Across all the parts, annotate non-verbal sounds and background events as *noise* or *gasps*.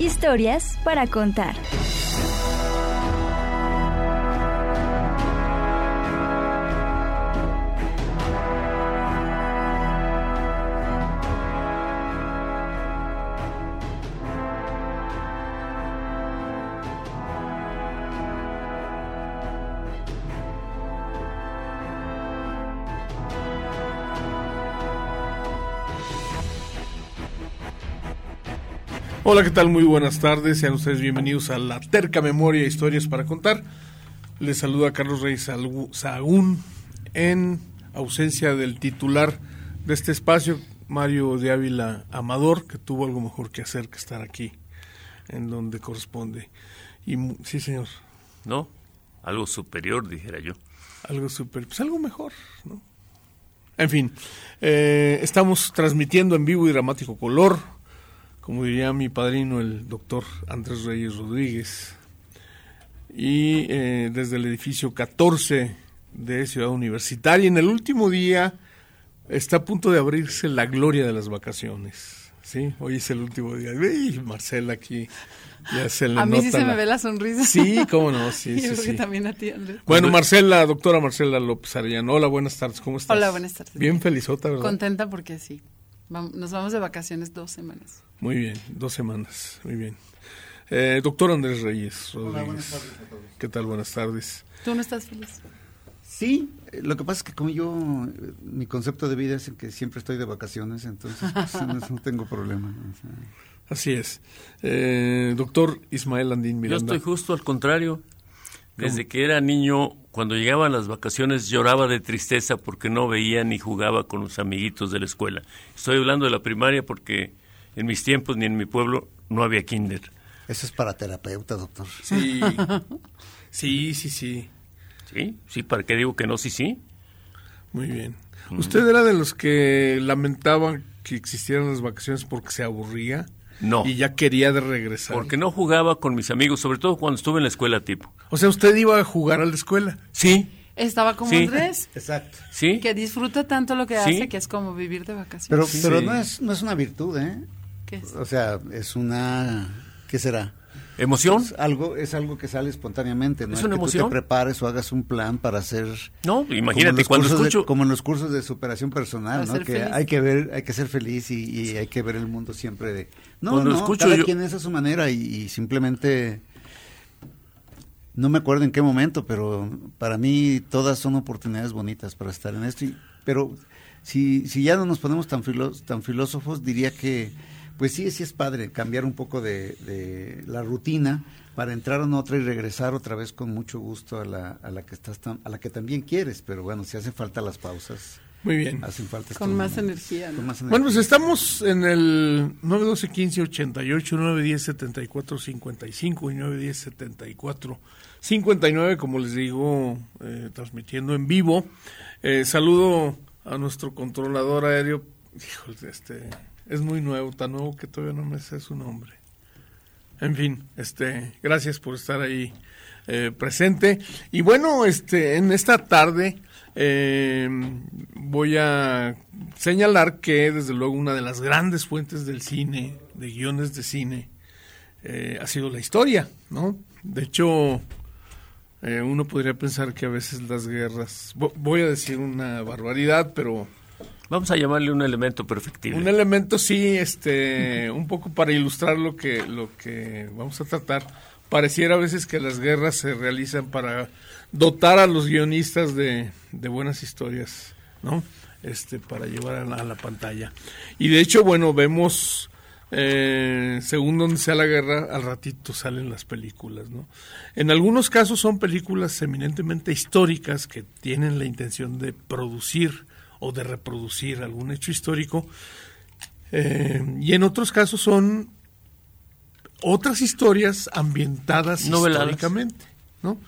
Historias para contar. Hola, ¿qué tal? Muy buenas tardes. Sean ustedes bienvenidos a la terca memoria Historias para contar. Les saluda Carlos Reyes Sahagún en ausencia del titular de este espacio, Mario de Ávila Amador, que tuvo algo mejor que hacer que estar aquí, en donde corresponde. Y sí, señor. No, algo superior, dijera yo. Algo superior, pues algo mejor, ¿no? En fin, eh, estamos transmitiendo en vivo y dramático color como diría mi padrino, el doctor Andrés Reyes Rodríguez, y eh, desde el edificio 14 de Ciudad Universitaria. En el último día está a punto de abrirse la gloria de las vacaciones. Sí, hoy es el último día. Y Marcela aquí ya se le A mí nota sí se me ve la sonrisa. Sí, cómo no, sí, *laughs* sí, sí. también a ti, Andrés. Bueno, Marcela, doctora Marcela López Arellano. Hola, buenas tardes, ¿cómo estás? Hola, buenas tardes. Bien felizota, ¿verdad? Contenta porque sí. Nos vamos de vacaciones dos semanas. Muy bien, dos semanas, muy bien. Eh, doctor Andrés Reyes Rodríguez. ¿Qué tal? Buenas tardes. ¿Tú no estás feliz? Sí, eh, lo que pasa es que como yo, eh, mi concepto de vida es el que siempre estoy de vacaciones, entonces pues, no, tengo problema. o sea. Así es. Eh, doctor Ismael Andín Yo Miranda. estoy justo al contrario. Desde que era niño, cuando llegaban las vacaciones, lloraba de tristeza porque no veía ni jugaba con los amiguitos de la escuela. Estoy hablando de la primaria porque en mis tiempos ni en mi pueblo no había kinder. Eso es para terapeuta, doctor. Sí, *laughs* sí, sí, sí. ¿Sí? ¿Sí? ¿Para qué digo que no? Sí, sí. Muy bien. ¿Usted era de los que lamentaban que existieran las vacaciones porque se aburría? No. Y ya quería de regresar. Porque no jugaba con mis amigos, sobre todo cuando estuve en la escuela tipo. O sea, usted iba a jugar a la escuela. Sí, Estaba como Sí. Andrés, Exacto. sí. que disfruta tanto lo que Sí. hace que es como vivir de Pero, vacaciones. Sí. pero no, es, no es una virtud, ¿eh? ¿Qué es? O sea, es una... ¿Qué será? ¿Emoción? Es algo, es algo que sale espontáneamente, ¿no? ¿Es una que tú emoción? te prepares o hagas un plan para hacer... No, imagínate, cuando de- escucho... como en los cursos de superación personal, ¿no? Que feliz. hay que ver, hay que ser feliz y, y hay que ver el mundo siempre de... No, Cuando no, escucho cada yo- quien es a su manera y, y simplemente... No me acuerdo en qué momento, pero para mí todas son oportunidades bonitas para estar en esto. y- pero si, si ya no nos ponemos tan, filos- tan filósofos, diría que, pues sí, sí es padre cambiar un poco de, de la rutina para entrar en otra y regresar otra vez con mucho gusto a la, a la que estás tan- a la que también quieres. Pero bueno, si hace falta las pausas, Muy bien. hacen falta Con más momentos. energía, ¿no? Con más Bueno, pues energía. estamos en el 912 15 88 910 74 55 y 910 74 59, como les digo, eh, transmitiendo en vivo. Eh, saludo a nuestro controlador aéreo. Híjole, este es muy nuevo, tan nuevo que todavía no me sé su nombre. En fin, este, gracias por estar ahí eh, presente. Y bueno, este, en esta tarde eh, voy a señalar que desde luego una de las grandes fuentes del cine, de guiones de cine, eh, ha sido la historia, ¿no? De hecho, eh, uno podría pensar que a veces las guerras, vo- voy a decir una barbaridad, pero Vamos a llamarle un elemento perfectible. un elemento sí, este, un poco para ilustrar lo que, lo que vamos a tratar. Pareciera a veces que las guerras se realizan para dotar a los guionistas de, de buenas historias, ¿no? Este, para llevar a la, pantalla. Y de hecho, bueno, vemos, eh, según donde sea la guerra, al ratito salen las películas, ¿no? En algunos casos son películas eminentemente históricas que tienen la intención de producir o de reproducir algún hecho histórico. Eh, y en otros casos son otras historias ambientadas Noveladas. históricamente, ¿no?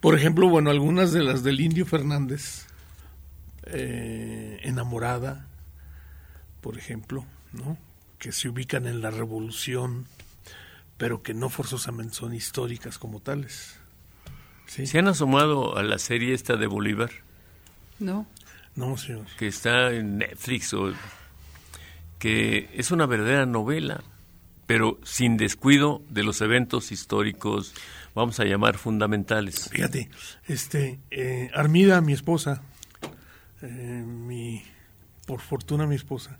Por ejemplo, bueno, algunas de las del Indio Fernández, eh, Enamorada, por ejemplo, ¿no? Que se ubican en la Revolución, pero que no forzosamente son históricas como tales. ¿Sí? ¿Se han asomado a la serie esta de Bolívar? No. No, señor. que está en Netflix o que es una verdadera novela, pero sin descuido de los eventos históricos, vamos a llamar fundamentales. Fíjate, este, eh, Armida, mi esposa, eh, mi, por fortuna mi esposa,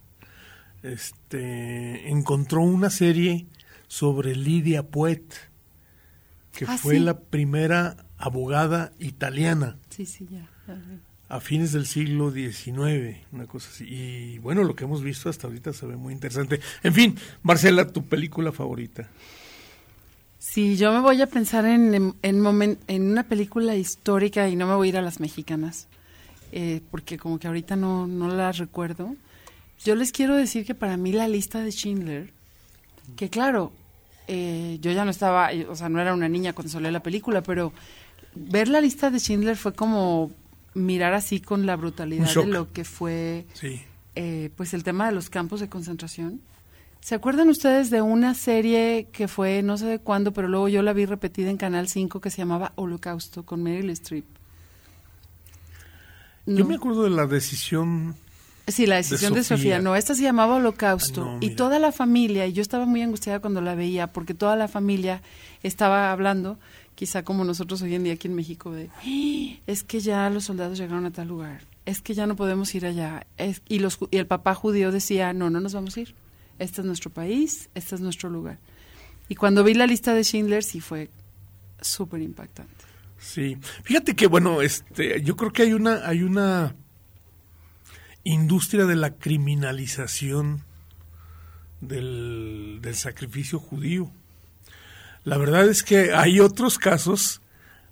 este, encontró una serie sobre Lidia Puet, que Ah, fue sí. la primera abogada italiana Sí, sí, ya. A fines del siglo XIX, una cosa así. Y bueno, lo que hemos visto hasta ahorita se ve muy interesante. En fin, Marcela, tu película favorita. Sí, yo me voy a pensar en, en, en en una película histórica y no me voy a ir a las mexicanas, eh, porque como que ahorita no, no las recuerdo. Yo les quiero decir que para mí la lista de Schindler, que claro, eh, yo ya no estaba, eh, o sea, no era una niña cuando salió la película, pero ver la lista de Schindler fue como mirar así con la brutalidad de lo que fue Sí. eh, pues el tema de los campos de concentración. ¿Se acuerdan ustedes de una serie que fue no sé de cuándo, pero luego yo la vi repetida en Canal 5 que se llamaba Holocausto con Meryl Streep? Yo me acuerdo de la decisión Sí, la decisión de Sofía. Sofía. No, esta se llamaba Holocausto. Ah, no, y toda la familia, y yo estaba muy angustiada cuando la veía, porque toda la familia estaba hablando, quizá como nosotros hoy en día aquí en México, de, "Ah, *gasps* es que ya los soldados llegaron a tal lugar, es que ya no podemos ir allá. Es- y, los, y el papá judío decía, no, no nos vamos a ir. Este es nuestro país, este es nuestro lugar. Y cuando vi la lista de Schindler, sí fue súper impactante. Sí, fíjate que bueno, este, yo creo que hay una, hay una industria de la criminalización del, del sacrificio judío. La verdad es que hay otros casos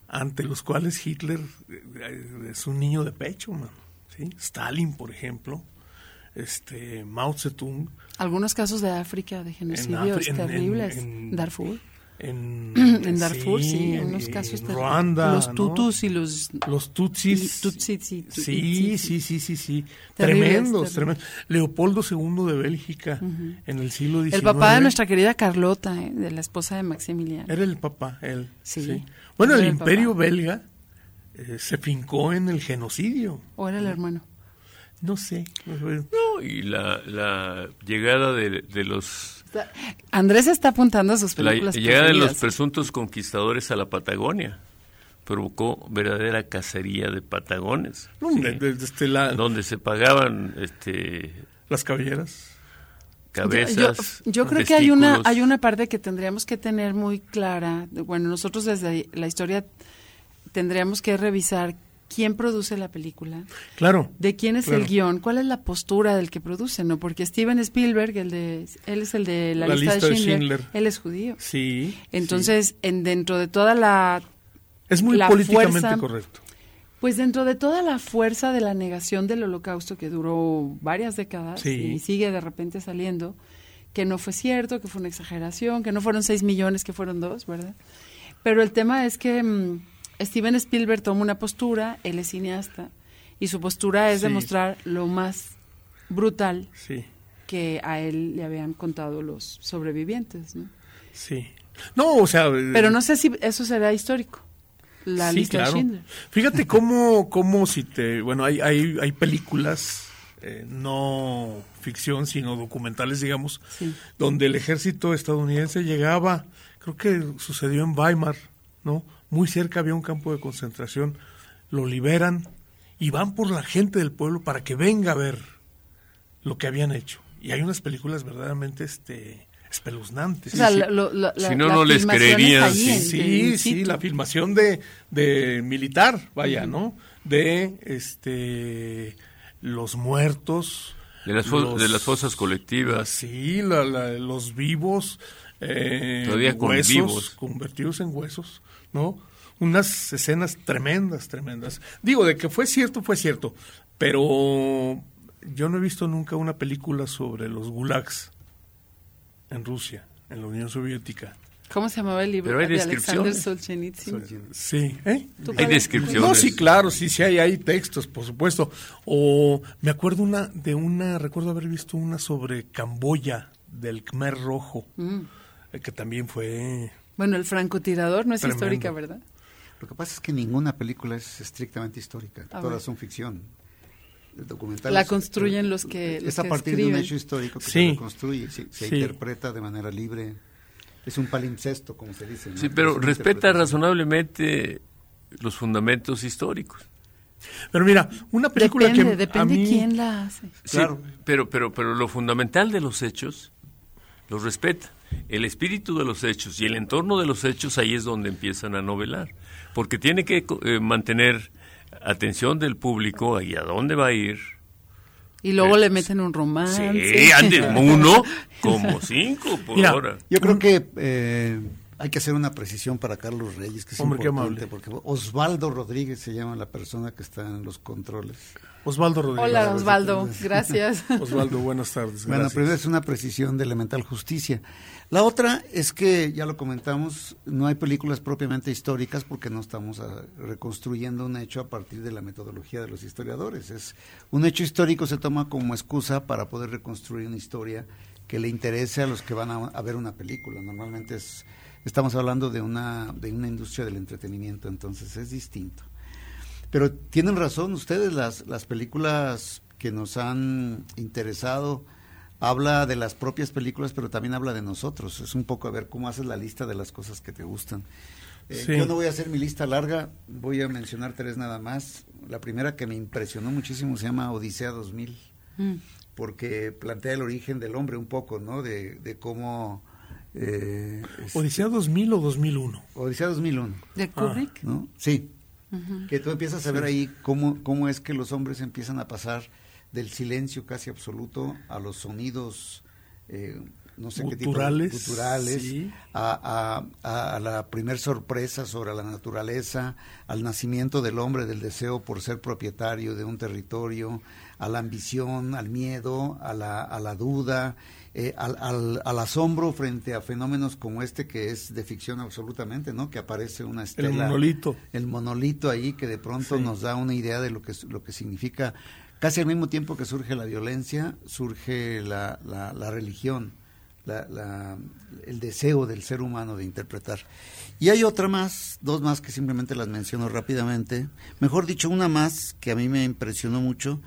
ante los cuales Hitler eh, es un niño de pecho, man, ¿sí? Stalin, por ejemplo, este, Mao Zedong, Algunos casos de África, de genocidios Afri- en- en- terribles. en- Darfur. En, *clears throat* en Darfur, sí, en- unos en casos terribles. Ruanda, Los ¿no? tutus y los... Los tutsis. Y tutsis, sí, tu- Sí, sí, sí, sí, sí, sí. Terribles, Tremendos, terribles. tremendos. Leopoldo II de Bélgica en el siglo XIX. El papá de nuestra querida Carlota, ¿eh? de la esposa de Maximiliano. Era el papá, él. Sí. Bueno, el el imperio papá. belga eh, se fincó en el genocidio. ¿O era el hermano? No sé. no sé. No, y la, la llegada de, de los Andrés está apuntando a sus la películas llegada de los presuntos conquistadores a la Patagonia provocó verdadera cacería de patagones, No, sí, de- de- de este, la- donde se pagaban este las cabelleras. cabezas. Yo, yo creo que hay una, hay una parte que tendríamos que tener muy clara. Bueno, nosotros desde la historia tendríamos que revisar quién produce la película, Claro. de quién es Claro. el guion, cuál es la postura del que produce, ¿no? Porque Steven Spielberg, el de, él es el de la, lista, de, Schindler, él es judío. Sí. Entonces, en dentro de toda la es muy la políticamente fuerza- correcto. Pues dentro de toda la fuerza de la negación del holocausto que duró varias décadas Sí. y sigue de repente saliendo, que no fue cierto, que fue una exageración, que no fueron seis millones, que fueron dos, ¿verdad? Pero el tema es que mm, Steven Spielberg toma una postura, él es cineasta, y su postura es Sí. demostrar lo más brutal Sí, que a él le habían contado los sobrevivientes, ¿no? sí. No, o sea... Pero no sé si eso será histórico, la sí, lista claro. de Schindler. Fíjate cómo, cómo si te... Bueno, hay, hay, hay películas, eh, no ficción, sino documentales, digamos, Sí. donde el ejército estadounidense llegaba, creo que sucedió en Weimar, ¿no? Muy cerca había un campo de concentración, lo liberan y van por la gente del pueblo para que venga a ver lo que habían hecho. Y hay unas películas verdaderamente este, espeluznantes. O sea, Sí, sí. la- lo- la- Si la- no, la no les creerían, sí. en- Sí, sí, la filmación de, de militar, vaya, ¿no? De este los muertos. De las, fo- los- de las fosas colectivas. Sí, la- la- los vivos. eh, Todavía con huesos, vivos. Convertidos en huesos, ¿no? Unas escenas tremendas, tremendas. Digo, de que fue cierto, fue cierto. Pero yo no he visto nunca una película sobre los gulags en Rusia, en la Unión Soviética. ¿Cómo se llamaba el libro Pero hay de Alexander. Solzhenitsyn? Sí, ¿eh? ¿Tú Hay descripciones. No, sí, claro, sí, sí hay, hay textos, por supuesto. O me acuerdo una de una, recuerdo haber visto una sobre Camboya del Khmer Rojo, Mm. eh, que también fue Bueno, el francotirador no es Tremendo. histórica, ¿verdad? Lo que pasa es que ninguna película es estrictamente histórica, todas son ficción. El documental La es- construyen los que- es los a que partir de un hecho histórico que Sí. se reconstruye, se, se Sí. interpreta de manera libre. Es un palimpsesto, como se dice. ¿no? Sí, Es pero respeta razonablemente los fundamentos históricos. Pero mira, una película depende, que a depende mí- quién la hace. Sí, Claro. pero, pero, pero lo fundamental de los hechos los respeta. El espíritu de los hechos y el entorno de los hechos ahí es donde empiezan a novelar. Porque tiene que eh, mantener atención del público ahí a dónde va a ir. Y luego Eh, le meten un romance. Sí, *laughs* ande, uno como cinco por Mira, hora. Yo creo que eh, hay que hacer una precisión para Carlos Reyes, que es Hombre, qué importante, amable. porque Osvaldo Rodríguez se llama la persona que está en los controles. Osvaldo Rodríguez. Hola, Osvaldo. Gracias. *laughs* Osvaldo, buenas tardes. Bueno, primero es una precisión de elemental justicia. La otra es que, ya lo comentamos, no hay películas propiamente históricas porque no estamos ah, reconstruyendo un hecho a partir de la metodología de los historiadores. Es Un hecho histórico se toma como excusa para poder reconstruir una historia que le interese a los que van a, a ver una película. Normalmente es, estamos hablando de una, de una industria del entretenimiento, entonces es distinto. Pero tienen razón ustedes, las, las películas que nos han interesado, habla de las propias películas, pero también habla de nosotros. Es un poco a ver cómo haces la lista de las cosas que te gustan. Eh, Sí. Yo no voy a hacer mi lista larga, voy a mencionar tres nada más. La primera que me impresionó muchísimo se llama Odisea 2000, Mm. porque plantea el origen del hombre un poco, ¿no? De, de cómo... eh, es- ¿Odisea 2000 o 2001? Odisea 2001. ¿De Kubrick? ¿no? Sí. Que tú empiezas a ver ahí cómo, cómo es que los hombres empiezan a pasar del silencio casi absoluto a los sonidos, eh, no sé qué tipo sí. a, a- a la primer sorpresa sobre la naturaleza, al nacimiento del hombre, del deseo por ser propietario de un territorio, a la ambición, al miedo, a la, a la duda, eh, al, al- al asombro frente a fenómenos como este que es de ficción absolutamente, ¿no? Que aparece una estela El monolito. el monolito ahí que de pronto Sí. nos da una idea de lo que lo que significa casi al mismo tiempo que surge la violencia surge la, la, la religión la- la- el deseo del ser humano de interpretar y hay otra más dos más que simplemente las menciono rápidamente mejor dicho una más que a mí me impresionó mucho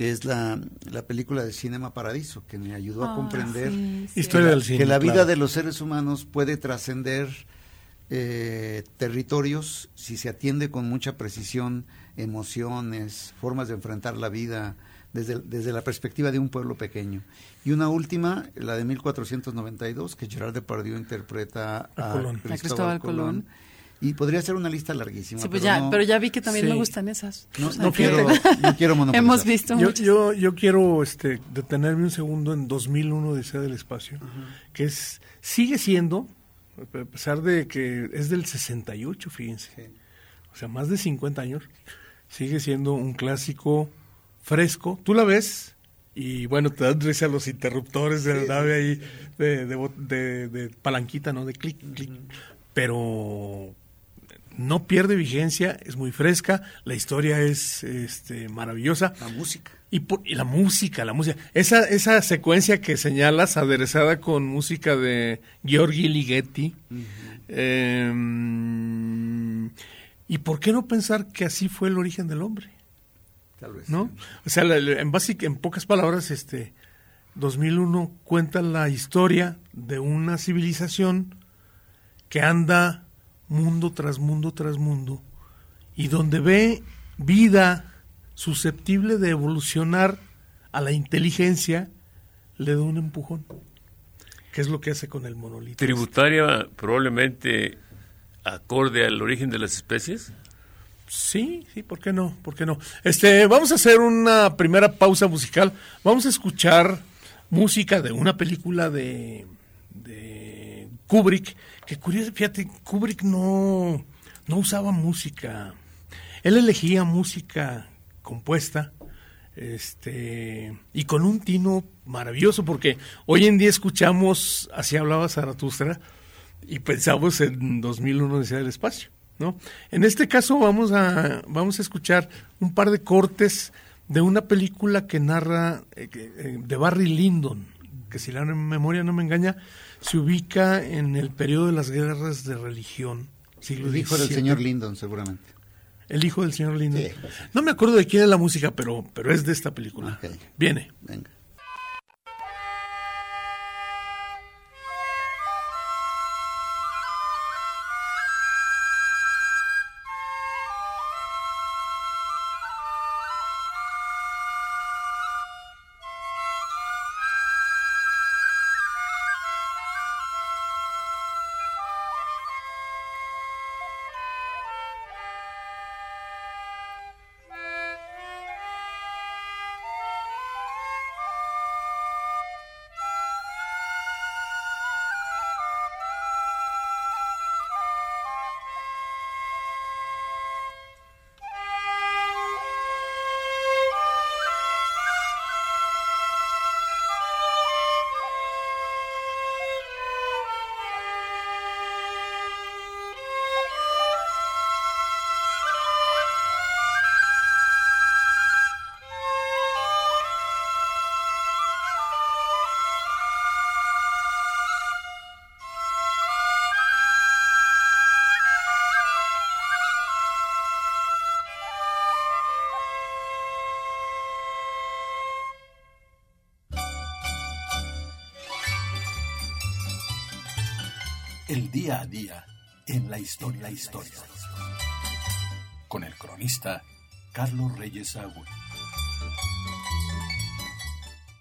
que es la, la película de Cinema Paradiso que me ayudó a Ah, comprender sí, sí. Historia del cine. que la vida claro. de los seres humanos puede trascender eh, territorios si se atiende con mucha precisión emociones, formas de enfrentar la vida desde, desde la perspectiva de un pueblo pequeño. Y una última, la de 1492, que Gerard Depardieu interpreta A a, Colón. Cristóbal, A Cristóbal Colón. Colón. Y podría ser una lista larguísima. Sí, pues pero ya, no- pero ya vi que también Sí. me gustan esas. no, O sea, no que quiero, *laughs* no quiero monopolizar. Hemos visto Yo, muchas. yo, yo quiero este, detenerme un segundo en 2001 Odisea del Espacio, que es sigue siendo, a pesar de que es del 68, fíjense, o sea, más de 50 años, sigue siendo un clásico fresco. Tú la ves y bueno, te dan risa los interruptores de la nave ahí de, de, de- de palanquita, ¿no? De clic, clic. Pero no pierde vigencia, es muy fresca, la historia es este, maravillosa. La música. Y, por- y la música, la música. Esa, esa secuencia que señalas, aderezada con música de Giorgi Ligeti. em, ¿Y por qué no pensar que así fue el origen del hombre? Tal vez. ¿No? O sea, en, básica, en pocas palabras, este 2001 cuenta la historia de una civilización que anda mundo tras mundo tras mundo y donde ve vida susceptible de evolucionar a la inteligencia, le da un empujón. ¿Qué es lo que hace con el monolito? Tributaria probablemente acorde al origen de las especies. Sí, sí, ¿por qué no? ¿Por qué no? Este, vamos a hacer una primera pausa musical. Vamos a escuchar música de una película de, de Kubrick, que curioso, fíjate, Kubrick no, no usaba música. Él elegía música compuesta, este, y con un tino maravilloso, porque hoy en día escuchamos, así hablaba Zaratustra, y pensamos en 2001 Odisea del Espacio, ¿no? En este caso vamos a, vamos a escuchar un par de cortes de una película que narra eh, eh, de Barry Lyndon, que si la memoria no me engaña, se ubica en el periodo de las guerras de religión. Siglo El hijo del señor Lyndon, seguramente. El hijo del señor Lyndon. Sí. No me acuerdo de quién es la música, pero, pero es de esta película. Viene. Venga. El día a día en la historia, la historia. Con el cronista Carlos Reyes Agüe.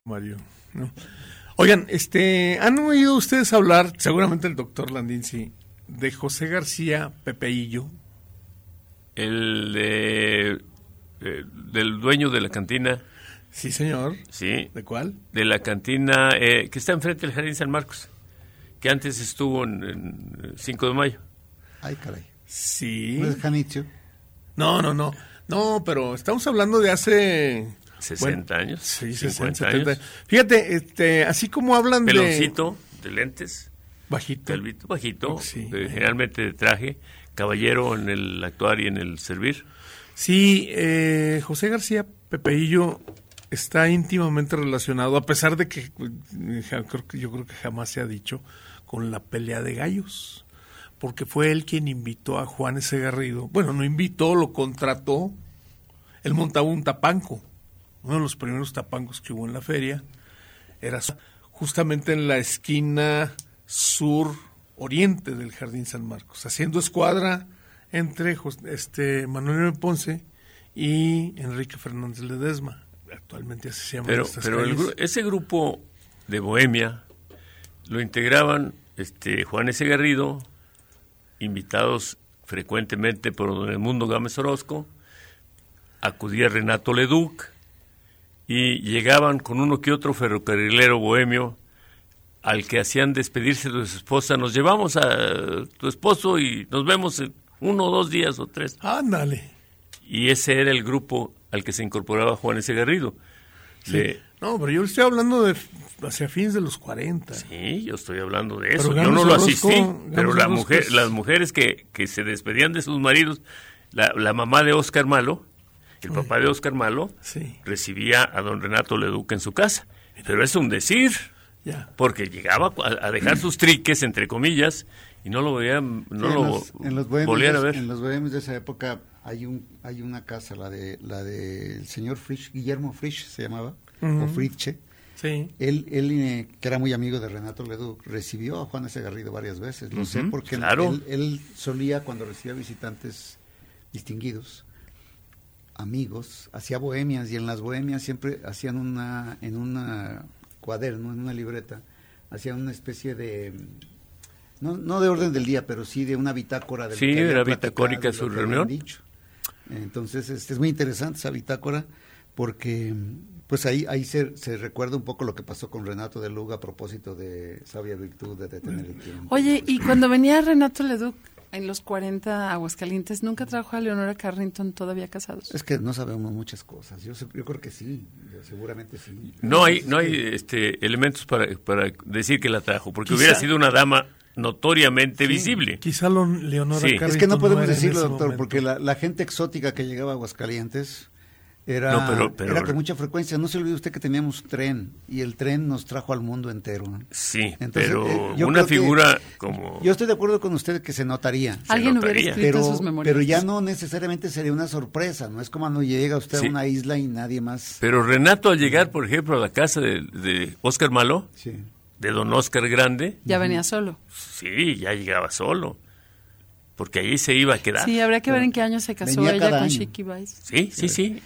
Mario. ¿no? Oigan, este, ¿han oído ustedes hablar, seguramente el doctor Landín sí, de José García Pepeillo? El de, eh, del dueño de la cantina, Sí, señor. sí, ¿De cuál? de la cantina eh, que está enfrente del Jardín San Marcos, que antes estuvo en, en 5 de mayo. Ay, caray. Sí. ¿No es Janitzio? No, no, no. No, pero estamos hablando de hace... 60 años, Sí, 50 60, 70. años. Fíjate, este, así como hablan de... Peloncito, de lentes, Bajito. calvito bajito, Sí. eh, generalmente de traje, caballero en el actuar y en el servir. Sí, eh, José García Pepeillo está íntimamente relacionado, a pesar de que eh, que- yo creo que jamás se ha dicho, con la pelea de gallos, porque fue él quien invitó a Juan S. Garrido. Bueno, no invitó, lo contrató. Él montaba un tapanco, uno de los primeros tapancos que hubo en la feria. Era justamente en la esquina sur oriente del Jardín San Marcos, haciendo escuadra entre este Manuel. Ponce y Enrique Fernández Ledesma. Actualmente así se llaman Pero, estas pero el ese grupo de Bohemia lo integraban este Juan S. Garrido, invitados frecuentemente por don Edmundo Gámez Orozco, acudía Renato Leduc y llegaban con uno que otro ferrocarrilero bohemio al que hacían despedirse de su esposa. Nos llevamos a tu esposo y nos vemos en uno o dos días o tres. Ándale. Y ese era el grupo al que se incorporaba Juan S. Garrido. Le- No, pero yo estoy hablando de hacia fines de los 40. Sí, yo estoy hablando de Pero eso. Yo no lo asistí, pero la mujer, es- las mujeres que, que se despedían de sus maridos, la, la mamá de Oscar Malo, el papá de Oscar Malo, Sí, recibía a don Renato Leduc en su casa. Pero es un decir, ya. porque llegaba a, a dejar sus triques, entre comillas, y no lo veían, no Sí, lo en los, en los bohemios volvían a de- ver. En los bohemios de esa época hay un hay una casa, la de la del señor Frisch, Guillermo Frisch se llamaba, o. Fritzsche. Sí. Él, él eh, que era muy amigo de Renato Leduc, recibió a Juan S. Garrido varias veces. Lo sé porque claro. él, él solía, cuando recibía visitantes distinguidos, amigos, hacía bohemias y en las bohemias siempre hacían una, en una cuaderno, en una libreta, hacían una especie de, no, no de orden del día, pero sí de una bitácora del Sí, era bitacórica su reunión. dicho. Entonces, este, es muy interesante esa bitácora porque pues ahí ahí se, se recuerda un poco lo que pasó con Renato de Luga a propósito de sabia virtud de detener el tiempo. Oye, y cuando venía Renato Leduc en los 40 a Aguascalientes, ¿nunca trajo a Leonora Carrington todavía casados? Es que no sabemos muchas cosas. Yo, yo creo que sí, seguramente sí. No hay, no hay que- este, elementos para, para decir que la trajo, porque Quizá- hubiera sido una dama notoriamente visible. Quizá lo, Leonora Sí. Es que no podemos decirlo, doctor, momento. porque la, la gente exótica que llegaba a Aguascalientes era, No, pero- pero- era con mucha frecuencia. No se olvide usted que teníamos tren y el tren nos trajo al mundo entero. ¿no? Sí, Entonces, pero eh, una figura como... Yo estoy de acuerdo con usted que se notaría. Alguien hubiera notaría. escrito Pero, sus memorias. pero ya no necesariamente sería una sorpresa, no es como cuando llega usted Sí. a una isla y nadie más. Pero Renato al llegar, por ejemplo, a la casa de, de Oscar Malo, Sí. de don Oscar Grande, Ya venía solo. sí, ya llegaba solo. Porque ahí se iba a quedar. Sí, habría que ver en qué año se casó Venía ella con año. Chiqui Vice. Sí, sí, sí.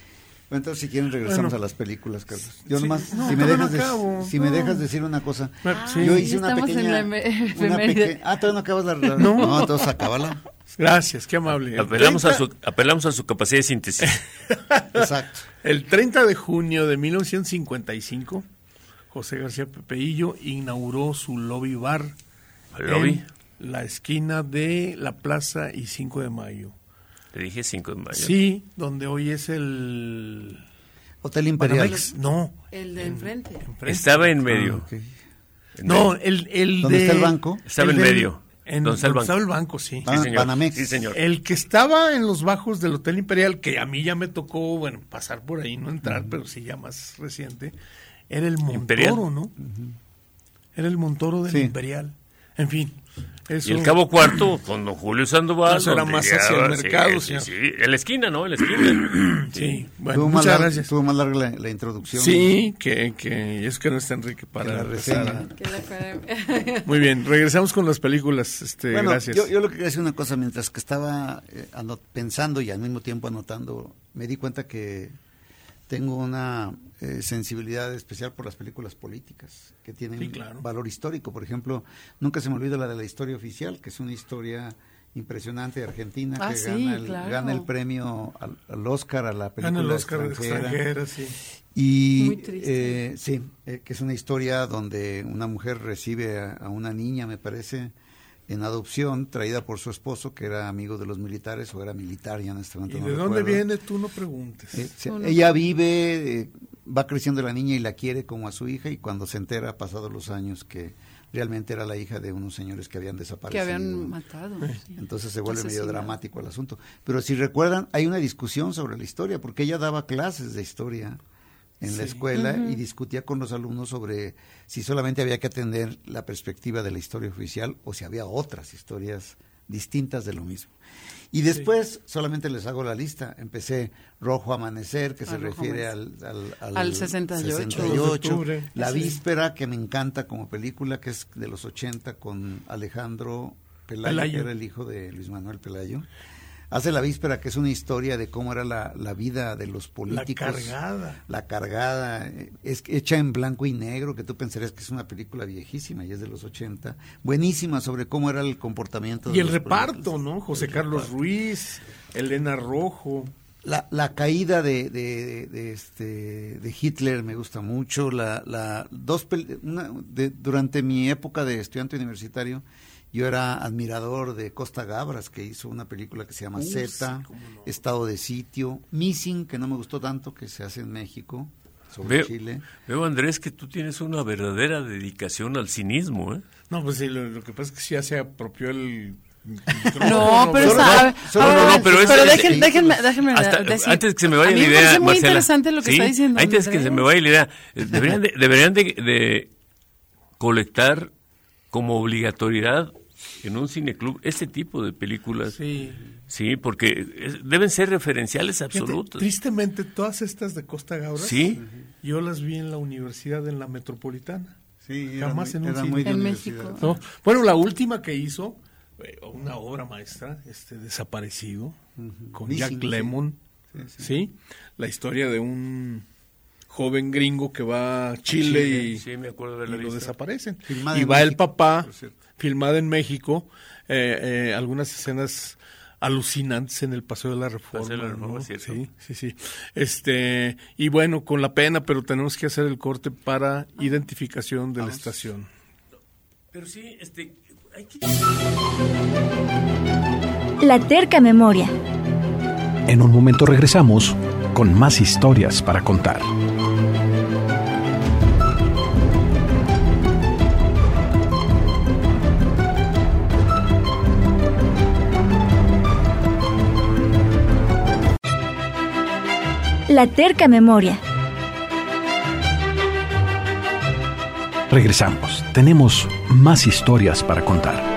Bueno, Entonces, si quieren, regresamos Bueno. a las películas, Carlos. Yo Sí. nomás, No, si, me dejas, no de- acabo, si me no. dejas decir una cosa. Ah, sí. Yo hice una Estamos en pequeña... una efeméride. peque- Ah, todavía no acabas la... la- No. no, entonces acábala. Gracias, qué amable. El Apelamos a, 30 su, apelamos a su capacidad de síntesis. *laughs* Exacto. El 30 de junio de 1955, José García Pepeillo inauguró su lobby bar ¿Lobby? en la esquina de la Plaza y 5 de Mayo. Le dije 5 de mayo. Sí, donde hoy es el Hotel Imperial. Banamex. No, El de enfrente. enfrente. Estaba en medio. Ah. En No, el, el ¿Dónde de- está el banco? Estaba el en del- medio. En, Donde está el donde estaba banco. el banco, sí. Ah, Sí, señor. Banamex. Sí, señor. El que estaba en los bajos del Hotel Imperial, que a mí ya me tocó, bueno, pasar por ahí, no entrar, pero sí ya más reciente, era el Montoro, Imperial. ¿no? Era el Montoro del Sí. Imperial. En fin. Eso, Y el Cabo Cuarto, con don Julio Sandoval. Eso era más hacia el mercado, sí, señor. sí, sí. En la esquina, ¿no? En la esquina. *clears throat* Sí, bueno, tuvo, muchas larga, gracias. tuvo más larga la, la introducción. Sí, que, que es que no está Enrique que para la reseña. *laughs* Muy bien, regresamos con las películas. Este, Bueno, gracias. yo, yo lo que quería decir una cosa, mientras que estaba eh, ano- pensando y al mismo tiempo anotando, me di cuenta que tengo una eh, sensibilidad especial por las películas políticas, que tienen Sí, claro. valor histórico. Por ejemplo, nunca se me olvida la de la historia oficial, que es una historia impresionante de Argentina, Ah, que sí, gana, el, claro. gana el premio al, al Oscar a la película Gana el Oscar de extranjera. extranjera, sí. Y Muy triste. eh, sí, eh, que es una historia donde una mujer recibe a, a una niña, me parece, en adopción, traída por su esposo, que era amigo de los militares o era militar, ya en este momento ¿Y no de dónde viene? Tú no preguntes. Eh, se- ella vive, eh, va creciendo la niña y la quiere como a su hija y cuando se entera, pasados los años, que realmente era la hija de unos señores que habían que desaparecido. habían matado. sí. Entonces se vuelve medio dramático el asunto. Pero si recuerdan, hay una discusión sobre la historia, porque ella daba clases de historia en la escuela y discutía con los alumnos sobre si solamente había que atender la perspectiva de la historia oficial o si había otras historias distintas de lo mismo. Y después solamente les hago la lista. Empecé Rojo Amanecer, que Ah, se Rojo refiere al, al, Al 68. 68. Octubre. La Sí. Víspera, que me encanta como película, que es de los 80 con Alejandro Pelayo, Pelayo. que era el hijo de Luis Manuel Pelayo. Hace La Víspera, que es una historia de cómo era la, la vida de los La políticos. cargada. La cargada, es hecha en blanco y negro, que tú pensarías que es una película viejísima y es de los 80. Buenísima sobre cómo era el comportamiento de Y el los reparto, políticos. ¿no? José Carlos Ruiz, Elena Rojo. La, la caída de, de, de este, de Hitler me gusta mucho. La, la, dos una- de- durante mi época de estudiante universitario, yo era admirador de Costa Gabras, que hizo una película que se llama Z, no. Estado de Sitio, Missing, que no me gustó tanto, que se hace en México, sobre Veo, Chile. veo, Andrés, que tú tienes una verdadera dedicación al cinismo, ¿eh? No, pues sí, lo, lo que pasa es que sí ya se apropió el. *laughs* No, pero no, no, pero déjenme, déjenme Hasta- decir. antes que se me vaya a mí la me idea, parece muy Marcela. interesante lo que Sí, está diciendo. Antes que se me vaya la idea, eh, deberían de, deberían de, de colectar como obligatoriedad en un cineclub este tipo de películas. Sí, Sí. porque es- deben ser referenciales Fíjate, absolutos. tristemente, todas estas de Costa Gabras, Sí. yo las vi en la universidad, en la metropolitana. Sí, era Jamás muy- en un era cine. muy de En. México. ¿no? Bueno, la última que hizo, eh, una obra maestra, este Desaparecido, con Missing, Jack sí. Lemmon, Sí, sí. ¿sí? La historia de un joven gringo que va a Chile, Chile, y, sí, me acuerdo de y haberla lo desaparecen. Filmada y va el papá, filmada en México, eh, eh, algunas escenas alucinantes en el Paseo de la Reforma. Paseo de la Reforma, ¿no? cierto. Sí, sí, sí. Este, y bueno, con la pena, pero tenemos que hacer el corte para identificación de la estación. Pero sí, este, hay que... La terca memoria. En un momento regresamos con más historias para contar. La terca memoria. Regresamos. Tenemos más historias para contar.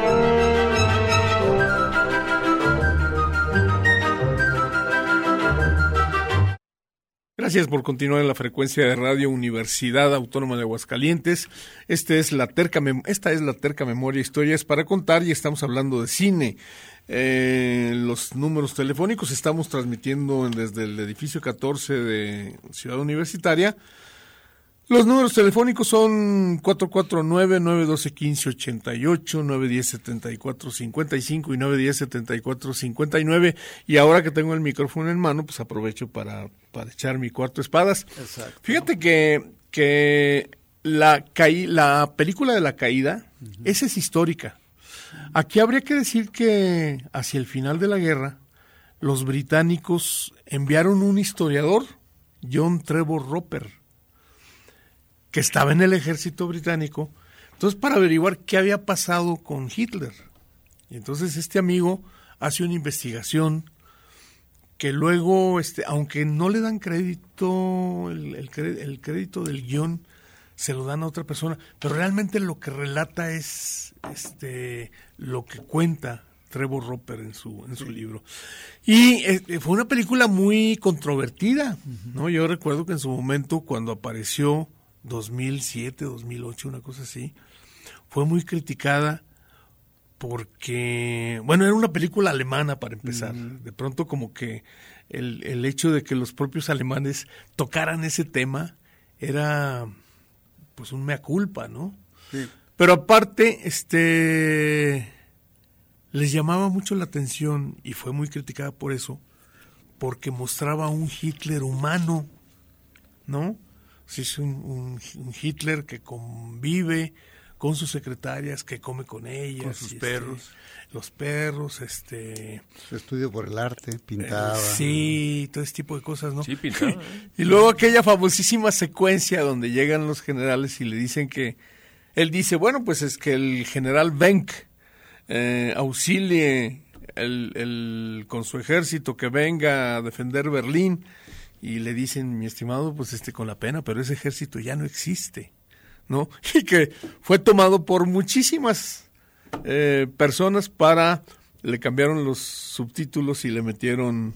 Gracias por continuar en la frecuencia de radio Universidad Autónoma de Aguascalientes. Este es la terca esta es la terca memoria historias para contar y estamos hablando de cine. Eh, los números telefónicos estamos transmitiendo desde el edificio 14 de Ciudad Universitaria los números telefónicos son 449-912-1588, 910-7455 y 910-7459. Y ahora que tengo el micrófono en mano, pues aprovecho para, para echar mi cuarto espadas. Exacto. Fíjate que, que la, la película de la caída, esa es histórica. Aquí habría que decir que hacia el final de la guerra, los británicos enviaron un historiador, John Trevor Roper, que estaba en el ejército británico, entonces para averiguar qué había pasado con Hitler. Y entonces este amigo hace una investigación que luego, este, aunque no le dan crédito, el, crédito del guion se lo dan a otra persona, pero realmente lo que relata es este, lo que cuenta Trevor Roper en su, en su libro. Y este, fue una película muy controvertida, ¿no? Yo recuerdo que en su momento, cuando apareció 2007, 2008, una cosa así, fue muy criticada porque, bueno, era una película alemana para empezar. De pronto como que el, el, hecho de que los propios alemanes tocaran ese tema era pues un mea culpa, ¿no? Pero aparte, este les llamaba mucho la atención y fue muy criticada por eso, porque mostraba un Hitler humano, ¿no? si es un, Hitler que convive con sus secretarias, que come con ellas, con sus perros, los perros, este... Su estudio por el arte, pintaba. sí, todo ese tipo de cosas, ¿no? Sí, pintaba. ¿eh? *laughs* y luego aquella famosísima secuencia donde llegan los generales y le dicen que... Él dice, bueno, pues es que el general Benck eh, auxilie el, el, con su ejército que venga a defender Berlín y le dicen, mi estimado, pues este con la pena, pero ese ejército ya no existe, ¿no? *laughs* Y que fue tomado por muchísimas eh, personas para, le cambiaron los subtítulos y le metieron,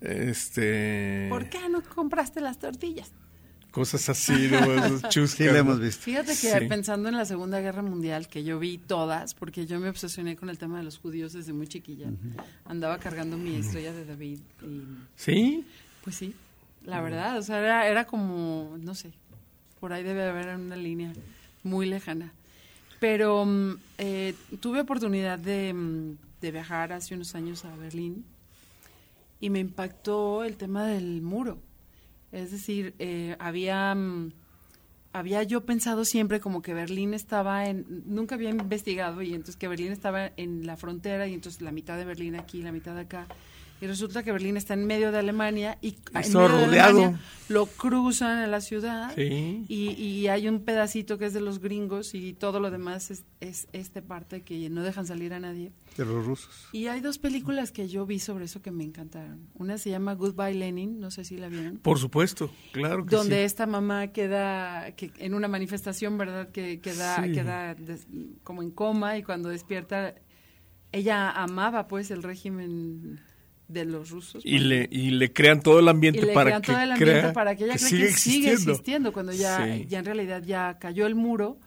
este... ¿Por qué no compraste las tortillas? Cosas así, ¿no? *laughs* sí, lo hemos visto. Fíjate que pensando en la Segunda Guerra Mundial, que yo vi todas, porque yo me obsesioné con el tema de los judíos desde muy chiquilla. Andaba cargando mi estrella de David. Y, ¿Sí? Pues sí la verdad, o sea, era, era como, no sé, por ahí debe haber una línea muy lejana. Pero mm, eh, tuve oportunidad de, mm, de, viajar hace unos años a Berlín y me impactó el tema del muro. Es decir, eh, había, mm, había yo pensado siempre como que Berlín estaba en, nunca había investigado y entonces que Berlín estaba en la frontera y entonces la mitad de Berlín aquí, la mitad de acá y resulta que Berlín está en medio de Alemania y en rodeado. lo cruzan a la ciudad y, y, hay un pedacito que es de los gringos y todo lo demás es, es esta parte que no dejan salir a nadie. De los rusos. Y hay dos películas que yo vi sobre eso que me encantaron. Una se llama Goodbye Lenin, no sé si la vieron. Por supuesto, claro que Donde esta mamá queda que en una manifestación, ¿verdad? Que queda, queda como en coma y cuando despierta ella amaba pues el régimen de los rusos. Y le, y le crean todo el ambiente para que para que ella cree que sigue existiendo cuando ya, ya en realidad ya cayó el muro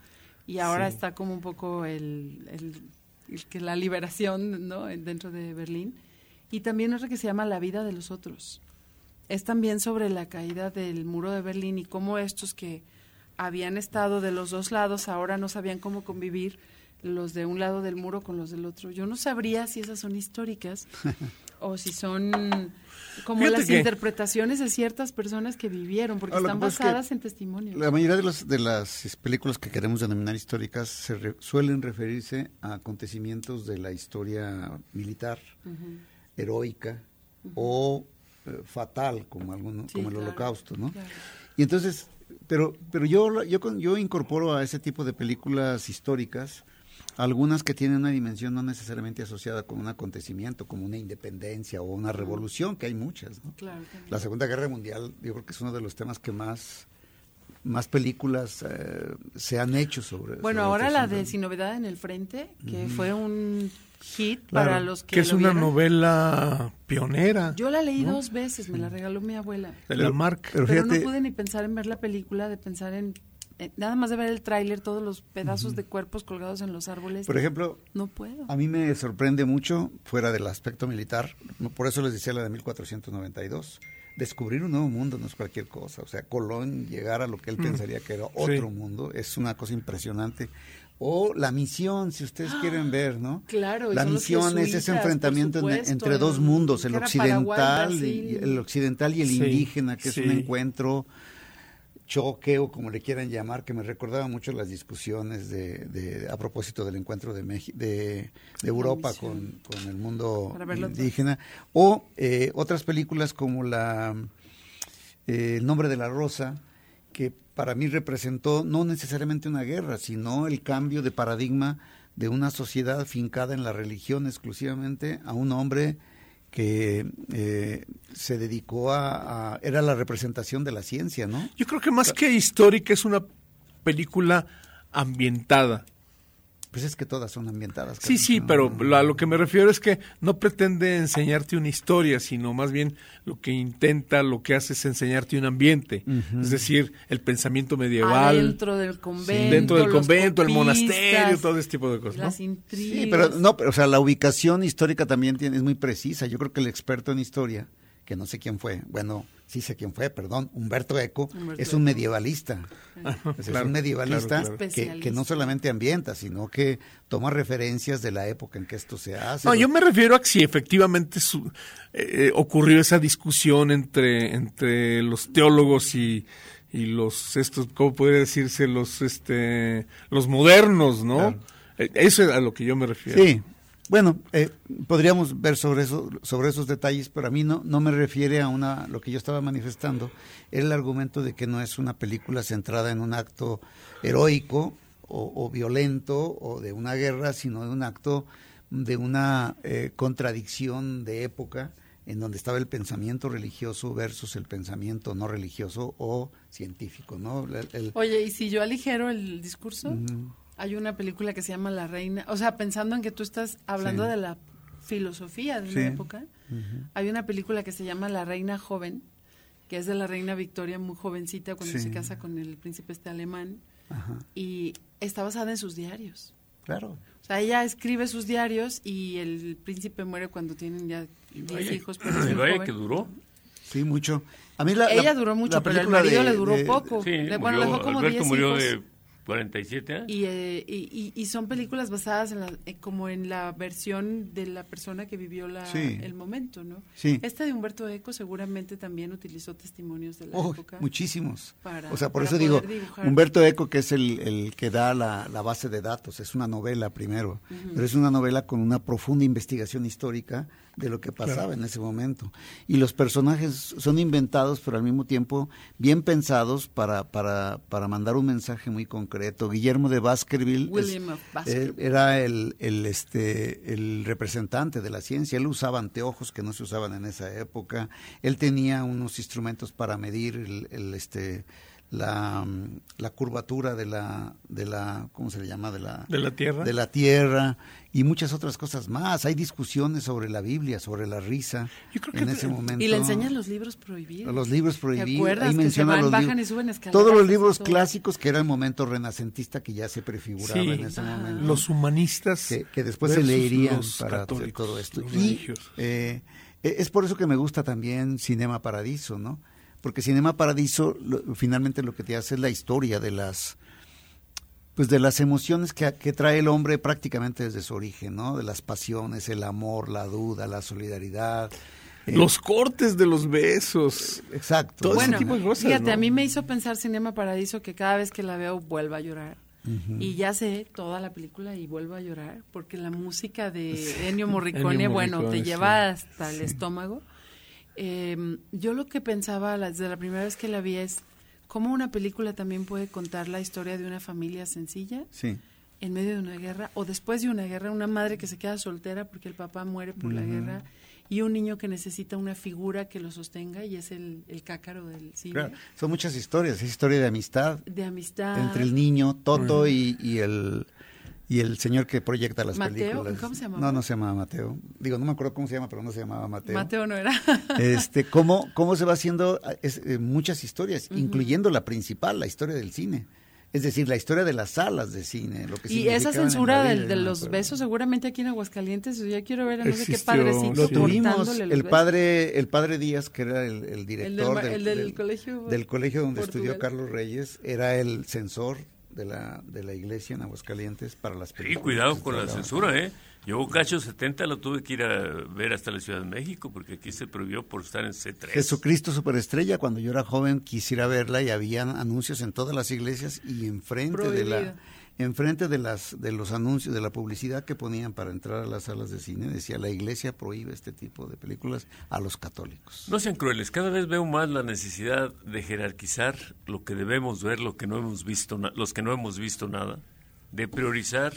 y ahora está como un poco el, el, que la liberación ¿no? dentro de Berlín. Y también otra que se llama La vida de los otros. Es también sobre la caída del muro de Berlín y cómo estos que habían estado de los dos lados ahora no sabían cómo convivir los de un lado del muro con los del otro. Yo no sabría si esas son históricas *laughs* o si son como las interpretaciones de ciertas personas que vivieron, porque están basadas en testimonios. La mayoría de, los, de las películas que queremos denominar históricas se suelen referirse a acontecimientos de la historia militar, heroica o eh, fatal, como, alguno, como el holocausto, ¿no? Y entonces, pero, pero yo, yo, yo incorporo a ese tipo de películas históricas algunas que tienen una dimensión no necesariamente asociada con un acontecimiento, como una independencia o una revolución, que hay muchas. ¿no? Claro, La Segunda Guerra Mundial, yo creo que es uno de los temas que más más películas eh, se han hecho sobre. Bueno, sobre ahora este la de Sin Novedad en el Frente, que fue un hit Claro, para los que, que es lo una vieron. novela pionera Yo la leí dos veces, me la regaló mi abuela. de la marca. Pero Pero fíjate, no pude ni pensar en ver la película, de pensar en, en- nada más de ver el tráiler, todos los pedazos de cuerpos colgados en los árboles. por ejemplo, no puedo. a mí me sorprende mucho, fuera del aspecto militar, por eso les decía la de 1492. Descubrir un nuevo mundo no es cualquier cosa. O sea, Colón llegar a lo que él pensaría que era otro mundo es una cosa impresionante. O la misión, si ustedes quieren ver, ¿no? Claro, La misión es ese enfrentamiento en- entre dos mundos, el Paraguay, occidental, y, el occidental y el Sí, indígena, que es un encuentro choque o como le quieran llamar, que me recordaba mucho las discusiones de, de- a propósito del encuentro de, Meji- de, de Europa con, con el mundo indígena, o eh, otras películas como la eh, El nombre de la rosa, que para mí representó no necesariamente una guerra, sino el cambio de paradigma de una sociedad fincada en la religión exclusivamente a un hombre que eh, se dedicó a, a- era la representación de la ciencia, ¿no? Yo creo que más que histórica es una película ambientada. Pues es que todas son ambientadas. Sí, sí, ¿no? pero a lo que me refiero es que no pretende enseñarte una historia, sino más bien lo que intenta, lo que hace es enseñarte un ambiente. Es decir, el pensamiento medieval, Adentro del convento. dentro del convento, el monasterio, todo ese tipo de cosas. ¿no? Las intrigas. Sí, pero no, pero, o sea, la ubicación histórica también tiene, es muy precisa. Yo creo que el experto en historia, que no sé quién fue, bueno, sí sé quién fue, perdón, Humberto Eco, Humberto es un Eco. medievalista. Es claro, un medievalista claro, claro. Que, que no solamente ambienta, sino que toma referencias de la época en que esto se hace. No, yo me refiero a que si efectivamente su- eh, ocurrió esa discusión entre, entre los teólogos y, y los estos, ¿cómo podría decirse? Los este los modernos, ¿no? Claro. Eh, Eso es a lo que yo me refiero. Sí, bueno, eh, podríamos ver sobre eso, sobre esos detalles, pero a mí no, no me refiere a una, lo que yo estaba manifestando, era el argumento de que no es una película centrada en un acto heroico o, o violento o de una guerra, sino de un acto de una eh, contradicción de época en donde estaba el pensamiento religioso versus el pensamiento no religioso o científico, ¿no? El- el- Oye, y si yo aligero el discurso, hay una película que se llama La Reina, o sea, pensando en que tú estás hablando Sí. de la filosofía de Sí. una época, hay una película que se llama La Reina Joven, que es de la reina Victoria muy jovencita cuando Sí. se casa con el príncipe este alemán, Ajá, y está basada en sus diarios. claro. O sea, ella escribe sus diarios y el príncipe muere cuando tienen ya 10 hijos. *clears throat* Pero Y vaya que duró. Sí, mucho. A mí la, Ella la- duró mucho, la pero el marido de- le duró de- poco. Sí, Le- bueno, murió- dejó como Alberto 10 murió hijos. de 47 años. Y, eh, y, y- y son películas basadas en la, eh, como en la versión de la persona que vivió la, Sí. el momento, ¿no? Sí. Esta de Humberto Eco seguramente también utilizó testimonios de la Oh, época. muchísimos. para- o sea, por eso digo, dibujar. Humberto Eco, que es el, el que da la, la base de datos, es una novela primero, pero es una novela con una profunda investigación histórica de lo que pasaba en ese momento. Y los personajes son inventados, pero al mismo tiempo bien pensados para, para, para mandar un mensaje muy concreto. Guillermo de Baskerville es- William of Baskerville. él era el, el, este, el representante de la ciencia. Él usaba anteojos que no se usaban en esa época. Él tenía unos instrumentos para medir el, el, este, la, mm, la curvatura de la, de la, ¿cómo se le llama? De la, De la tierra. de la tierra y muchas otras cosas más. Hay discusiones sobre la Biblia, sobre la risa Yo creo en que ese te- momento. Y le enseñan los libros prohibidos. Los libros prohibidos. acuerdas Ahí que se menciona van, los bajan y suben escaleras Todos los libros todo? clásicos que era el momento renacentista que ya se prefiguraba Sí. en ese momento Los humanistas. que, que después se leerían para hacer todo esto. Y eh, es por eso que me gusta también Cinema Paradiso, ¿no? Porque Cinema Paradiso lo- finalmente lo que te hace es la historia de las pues de las emociones que, que trae el hombre prácticamente desde su origen, ¿no? De las pasiones, el amor, la duda, la solidaridad. eh, Los cortes de los besos. exacto. todo ese Bueno, tipo de cosas, fíjate, ¿no? a mí me hizo pensar Cinema Paradiso que cada vez que la veo vuelvo a llorar. Y ya sé toda la película y vuelvo a llorar porque la música de Ennio Morricone, Ennio bueno, te sí. lleva hasta el estómago. Eh, yo lo que pensaba desde la primera vez que la vi es cómo una película también puede contar la historia de una familia sencilla Sí. en medio de una guerra o después de una guerra, una madre que se queda soltera porque el papá muere por la guerra y un niño que necesita una figura que lo sostenga y es el, el cácaro del cine. Claro, son muchas historias, es historia de amistad De amistad. entre el niño Toto y, y el y el señor que proyecta las Mateo, películas. ¿cómo se llamaba? No, no se llamaba Mateo. Digo, no me acuerdo cómo se llama, pero no se llamaba Mateo. Mateo no era. Este, *laughs* cómo, cómo se va haciendo es, eh, muchas historias, incluyendo la principal, la historia del cine. Es decir, la historia de las salas de cine. Lo que y esa censura del- vida, de los besos, seguramente aquí en Aguascalientes, yo ya quiero ver a no sé qué padrecito Lo tuvimos, el besos. padre, el padre Díaz, que era el, el director del, el del colegio del colegio donde estudió. Carlos Reyes, era el censor de la, de la iglesia en Aguascalientes para las Sí, películas. cuidado que con la censura, ¿eh? Yo Cacho 70 lo tuve que ir a ver hasta la Ciudad de México porque aquí se prohibió por estar en C3. Jesucristo Superestrella, cuando yo era joven quisiera verla y había anuncios en todas las iglesias y enfrente de la. Enfrente de las de los anuncios de la publicidad que ponían para entrar a las salas de cine decía la iglesia prohíbe este tipo de películas a los católicos. No sean crueles, cada vez veo más la necesidad de jerarquizar lo que debemos ver, lo que no hemos visto, los que no hemos visto nada, de priorizar,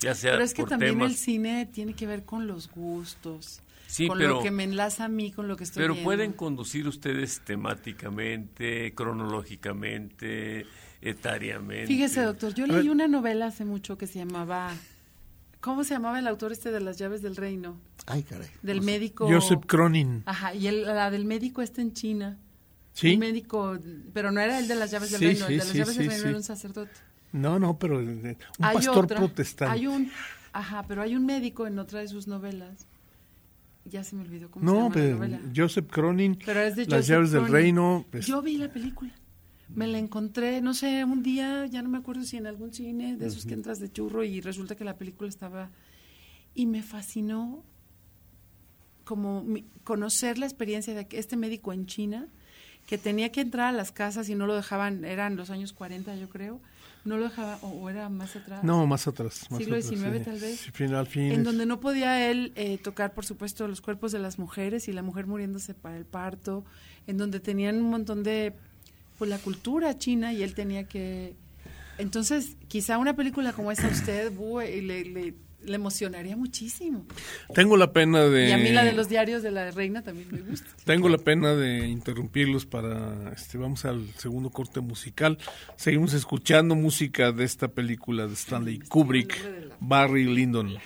ya sea Pero es que por también temas, el cine tiene que ver con los gustos, Sí, con pero- lo que me enlaza a mí, con lo que estoy pero viendo. pueden conducir ustedes temáticamente, cronológicamente, etariamente. Fíjese, doctor, yo leí una novela hace mucho que se llamaba... ¿Cómo se llamaba el autor este de Las llaves del reino? Ay, caray. Del médico... Joseph Cronin. Ajá, y el, la del médico está en China. Sí. Un médico, pero no era el de las llaves del Sí, reino, sí, el de las sí, llaves sí, del reino sí. era un sacerdote. No, no, pero un Hay pastor otra- protestante. Hay un, ajá, pero hay un médico en otra de sus novelas. Ya se me olvidó cómo se no, llama la pero novela. Joseph Cronin, Pero es de Las Joseph llaves del reino. pues, Yo vi la película. Me la encontré, no sé, un día, ya no me acuerdo si en algún cine de esos que entras de churro y resulta que la película estaba... Y me fascinó como mi- conocer la experiencia de este médico en China, que tenía que entrar a las casas y no lo dejaban, eran los años 40 yo creo, no lo dejaba, o, o era más atrás. no, más atrás. Más Siglo XIX sí. tal vez. Sí, final, fin. En donde no podía él eh, tocar, por supuesto, los cuerpos de las mujeres y la mujer muriéndose para el parto, en donde tenían un montón de, pues la cultura china y él tenía que... Entonces, quizá una película como esa a usted y le, le, le emocionaría muchísimo. Tengo la pena de... Y a mí la de los diarios de la reina también me gusta. Tengo la pena de interrumpirlos para, este, vamos al segundo corte musical. Seguimos escuchando música de esta película de Stanley Kubrick, Barry Lyndon.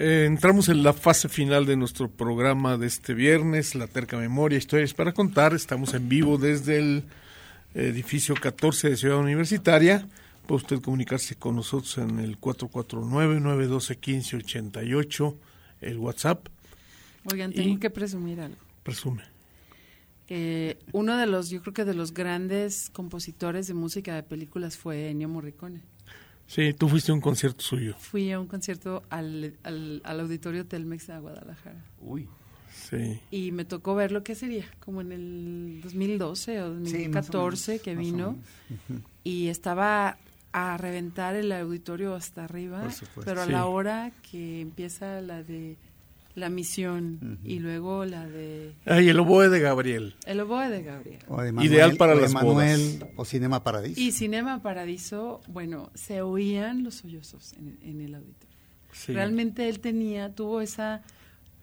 Eh, entramos en la fase final de nuestro programa de este viernes, La Terca Memoria, Historias para Contar. Estamos en vivo desde el edificio 14 de Ciudad Universitaria. Puede usted comunicarse con nosotros en el 449-912-1588, el WhatsApp. Oigan, tengo que presumir algo. Presume. Eh, uno de los, yo creo que de los grandes compositores de música de películas fue Ennio Morricone. Sí, tú fuiste a un concierto suyo. Fui a un concierto al, al, Auditorio Telmex de Guadalajara. Uy. Sí. Y me tocó ver lo que sería, como en el 2012 o 2014 que vino. Y estaba a reventar el auditorio hasta arriba, pero a la hora que empieza la de la misión y luego la de ay el oboe de Gabriel. El oboe de Gabriel. Ideal para las Manuel o Cinema Paradiso. Y Cinema Paradiso bueno se oían los sollozos en, el auditorio. Realmente él tenía tuvo esa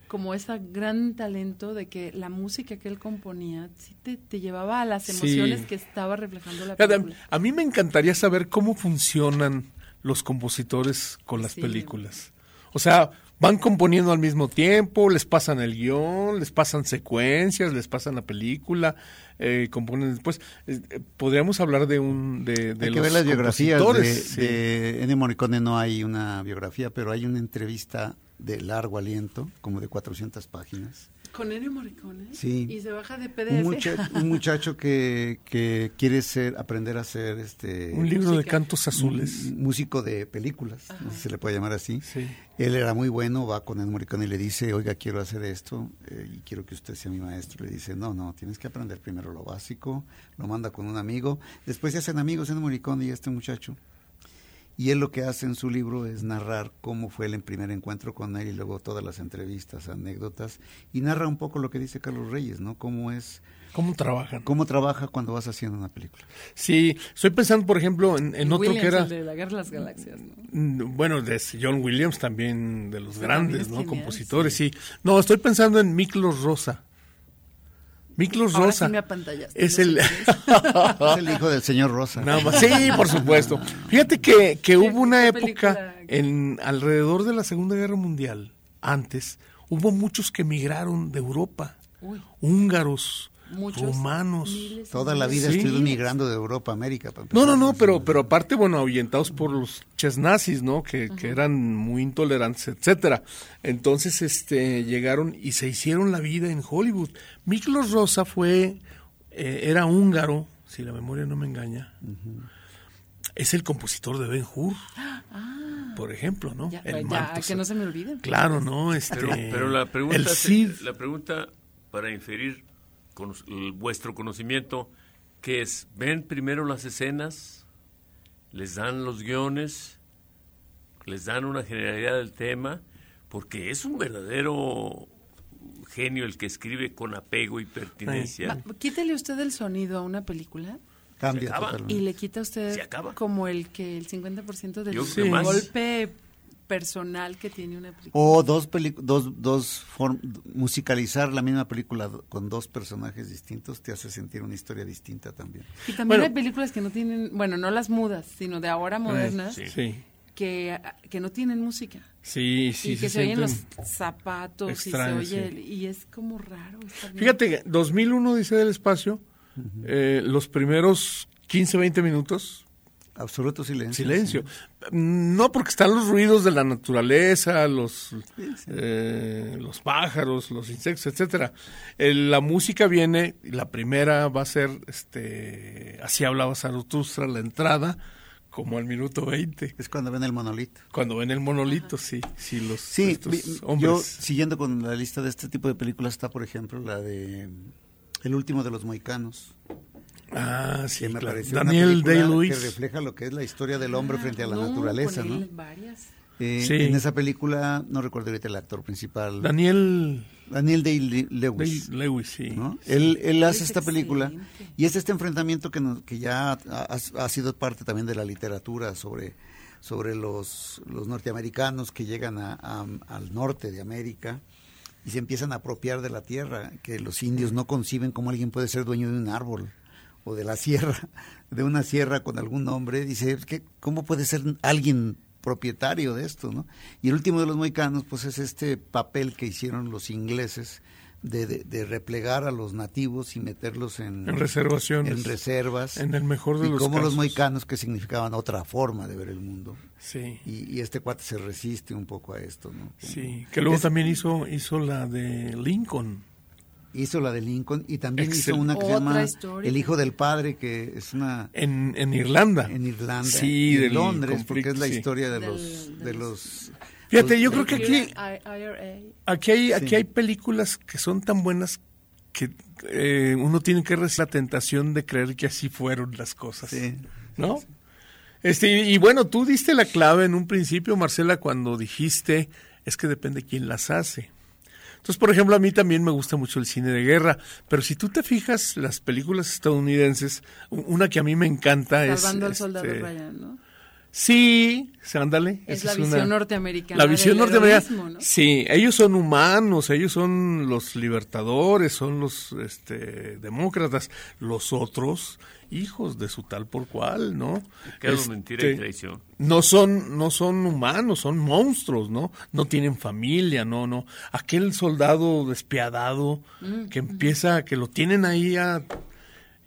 como ese gran talento de que la música que él componía sí te, llevaba a las emociones que estaba reflejando la película. A mí me encantaría saber cómo funcionan los compositores con las películas. O sea, van componiendo al mismo tiempo, les pasan el guion, les pasan secuencias, les pasan la película, eh, componen después. Eh, podríamos hablar de un de, de hay que ver las biografías de, de Ennio Morricone no hay una biografía, pero hay una entrevista de largo aliento, como de 400 páginas. ¿Con Ennio Morricone? Sí. ¿Y se baja de PDF? Un, muchacho que, que, quiere ser, aprender a ser este... Un libro de cantos azules. músico de películas, no sé si se le puede llamar así. Sí. Él era muy bueno, va con Ennio Morricone y le dice, oiga, quiero hacer esto eh, y quiero que usted sea mi maestro. Le dice, no, no, tienes que aprender primero lo básico. Lo manda con un amigo. Después se hacen amigos Ennio Morricone y este muchacho. Y él lo que hace en su libro es narrar cómo fue el primer encuentro con él y luego todas las entrevistas, anécdotas, y narra un poco lo que dice Carlos Reyes, ¿no? Cómo es... ¿Cómo trabajan? ¿Cómo trabaja cuando vas haciendo una película? Sí, estoy pensando, por ejemplo, en, otro que era... de la Guerra de las Galaxias, mm, Bueno, de John Williams también, de los grandes, ¿no? Compositores, sí. No, estoy pensando en Miklos Rosa. Miklos Rosa. es, el... *laughs* es el hijo del señor Rosa. Sí, por supuesto. Fíjate que, que hubo una época en alrededor de la Segunda Guerra Mundial, antes, hubo muchos que emigraron de Europa. Húngaros, Romanos. Toda la vida sí. migrando de Europa a América. no, no, no, pero, pero aparte, bueno, ahuyentados por los chesnazis, ¿no? Que, que, eran muy intolerantes, etcétera. Entonces, este, llegaron y se hicieron la vida en Hollywood. Miklos Rosa fue, eh, era húngaro, si la memoria no me engaña. Es el compositor de Ben Hur. Ah. por ejemplo, ¿no? el que no se me olvide. Claro, ¿no? Este, pero, la pregunta, la pregunta para inferir con vuestro conocimiento, que es, ven primero las escenas, les dan los guiones, les dan una generalidad del tema, porque es un verdadero genio el que escribe con apego y pertinencia. quítele usted el sonido a una película. Cambia y le quita usted como el que el 50% del sí. golpe personal que tiene una película. O dos, dos, dos musicalizar la misma película con dos personajes distintos te hace sentir una historia distinta también. Y también hay películas que no tienen, bueno, no las mudas, sino de ahora modernas, Que, que no tienen música. Sí, sí. Y que se, oyen los zapatos y se oye, y es como raro. Fíjate, 2001 dice del espacio, eh, los primeros 15, 20 minutos Absoluto silencio. Silencio. No porque están los ruidos de la naturaleza, los, eh, los pájaros, los insectos, etcétera. la música viene, la primera va a ser, este, así hablaba Zaratustra, la entrada, como al minuto 20. Es cuando ven el monolito. Cuando ven el monolito, sí. Sí, los, sí yo siguiendo con la lista de este tipo de películas está, por ejemplo, la de El último de los mohicanos. Ah, sí, me Daniel Day-Lewis. Que refleja lo que es la historia del hombre frente a la naturaleza, ¿no? Varias. Eh, En esa película, no recuerdo ahorita el actor principal. Daniel... Daniel Day-Lewis. Day Lewis, sí. Él, él hace esta película y es este enfrentamiento que, que ya ha, sido parte también de la literatura sobre, sobre los, los norteamericanos que llegan a, al norte de América y se empiezan a apropiar de la tierra, que los indios no conciben cómo alguien puede ser dueño de un árbol o de la sierra, *laughs* de una sierra con algún nombre, dice, ¿qué, ¿cómo puede ser alguien propietario de esto, ¿no? Y el último de los moicanos, pues es este papel que hicieron los ingleses de, de, replegar a los nativos y meterlos en, en reservaciones, en reservas, en el mejor de y los como casos. los moicanos que significaban otra forma de ver el mundo. Sí. Y, y, este cuate se resiste un poco a esto, ¿no? Como, sí, que luego es, también hizo hizo la de Lincoln. Hizo la de Lincoln y también Excel. hizo una que se llama historia. El hijo del padre, que es una... En, en Irlanda. En Irlanda. Sí, de Londres, porque es la historia de del, los... De los Fíjate, yo creo que aquí, aquí, hay, aquí sí. hay películas que son tan buenas que eh, uno tiene que resistir la tentación de creer que así fueron las cosas. Sí. ¿No? Este, y bueno, tú diste la clave en un principio, Marcela, cuando dijiste, es que depende quién las hace. Entonces, por ejemplo, a mí también me gusta mucho el cine de guerra, pero si tú te fijas, las películas estadounidenses, una que a mí me encanta Salvando es... Salvando al soldado este, Ryan, ¿no? Sí, ándale. Es la visión una, norteamericana. La visión norteamericana. ¿no? Sí, ellos son humanos, ellos son los libertadores, son los este, demócratas. Los otros, hijos de su tal por cual, ¿no? Claro, este, mentira y traición. No son, no son humanos, son monstruos, ¿no? No tienen familia, no, no. Aquel soldado despiadado mm, que empieza, que lo tienen ahí a,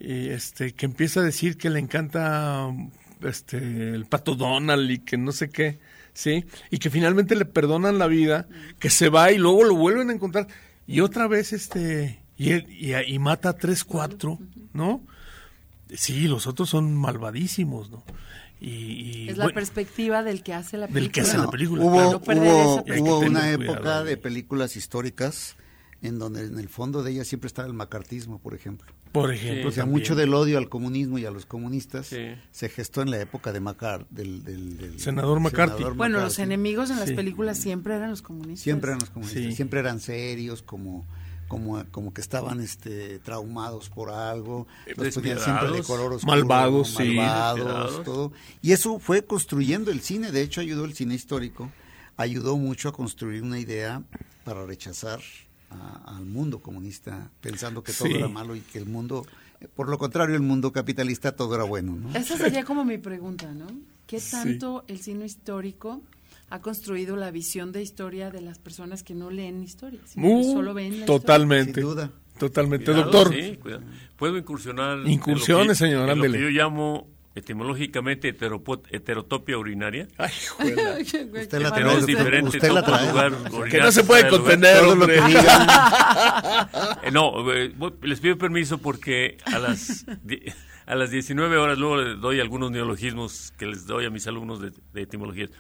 este, que empieza a decir que le encanta este el pato Donald y que no sé qué, ¿sí? Y que finalmente le perdonan la vida, que se va y luego lo vuelven a encontrar y otra vez este y, y, y mata a tres, cuatro, ¿no? Sí, los otros son malvadísimos, ¿no? Y, y es la bueno, perspectiva del que hace la película. Del que hace la película. Hubo, claro. hubo, no hubo una época de películas históricas en donde en el fondo de ella siempre estaba el macartismo, por ejemplo. Por ejemplo, sí, o sea, también. mucho del odio al comunismo y a los comunistas Sí. se gestó en la época de Macar, del, del, del Senador McCarthy. Bueno, los enemigos en las películas siempre eran los comunistas. siempre eran los comunistas, Sí. siempre eran serios, como como como que estaban este traumados por algo, los ponían siempre de color oscuro, Malvados, sí. malvados, todo. Y eso fue construyendo el cine, de hecho ayudó el cine histórico, ayudó mucho a construir una idea para rechazar a- al mundo comunista, pensando que todo Sí. era malo y que el mundo, por lo contrario, el mundo capitalista todo era bueno, ¿no? Esa sería como mi pregunta, ¿no? ¿Qué tanto el cine histórico ha construido la visión de historia de las personas que no leen historia, sino que Uh, solo ven la totalmente. Sin duda. Totalmente. Cuidado, Doctor, sí, cuidado. Puedo incursionar. en Incursiones, lo que- señor, en lo ándele. que yo llamo etimológicamente heteropo- heterotopia urinaria. Ay. *laughs* Usted la Que trae, diferente Usted la trae. lugar, que no se puede lugar. contener, lo que *laughs* digan. Eh, no, eh, les pido permiso porque a las a las 19 horas, luego les doy algunos neologismos que les doy a mis alumnos de, de etimologías.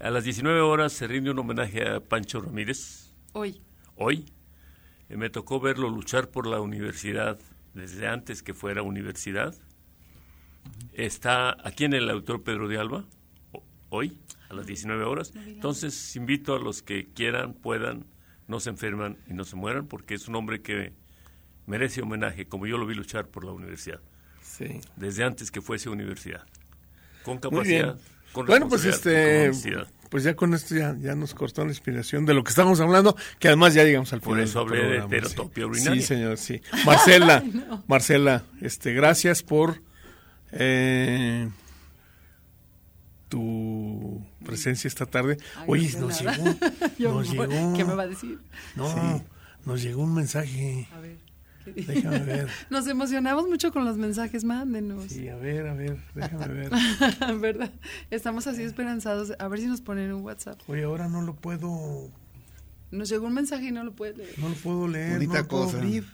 A las 19 horas se rinde un homenaje a Pancho Ramírez, Hoy. hoy. Eh, me tocó verlo luchar por la universidad desde antes que fuera universidad. Está aquí en el autor Pedro de Alba, hoy, a las 19 horas. Entonces, invito a los que quieran, puedan, no se enferman y no se mueran, porque es un hombre que merece homenaje, como yo lo vi luchar por la universidad, Sí. desde antes que fuese universidad. Con Muy bien. capacidad, con Bueno, pues este, pues ya con esto ya, ya nos cortó la inspiración de lo que estábamos hablando, que además ya llegamos al Por final. eso del hablé de heterotopia sí. urinaria. Sí, señor, sí. Marcela, *laughs* Marcela, este, gracias por eh, tu presencia esta tarde. Ay, Oye, nos nada. llegó, *laughs* nos llegó. ¿Qué me va a decir? No, nos llegó un mensaje. A ver. Déjame *laughs* ver. Nos emocionamos mucho con los mensajes, mándenos. Sí, a ver, a ver, déjame ver. *laughs* ¿Verdad? Estamos así esperanzados. A ver si nos ponen un WhatsApp. Oye, ahora no lo puedo, Nos llegó un mensaje y no lo puedes leer. no lo puedo leer, Bonita no lo puedo cosa. abrir.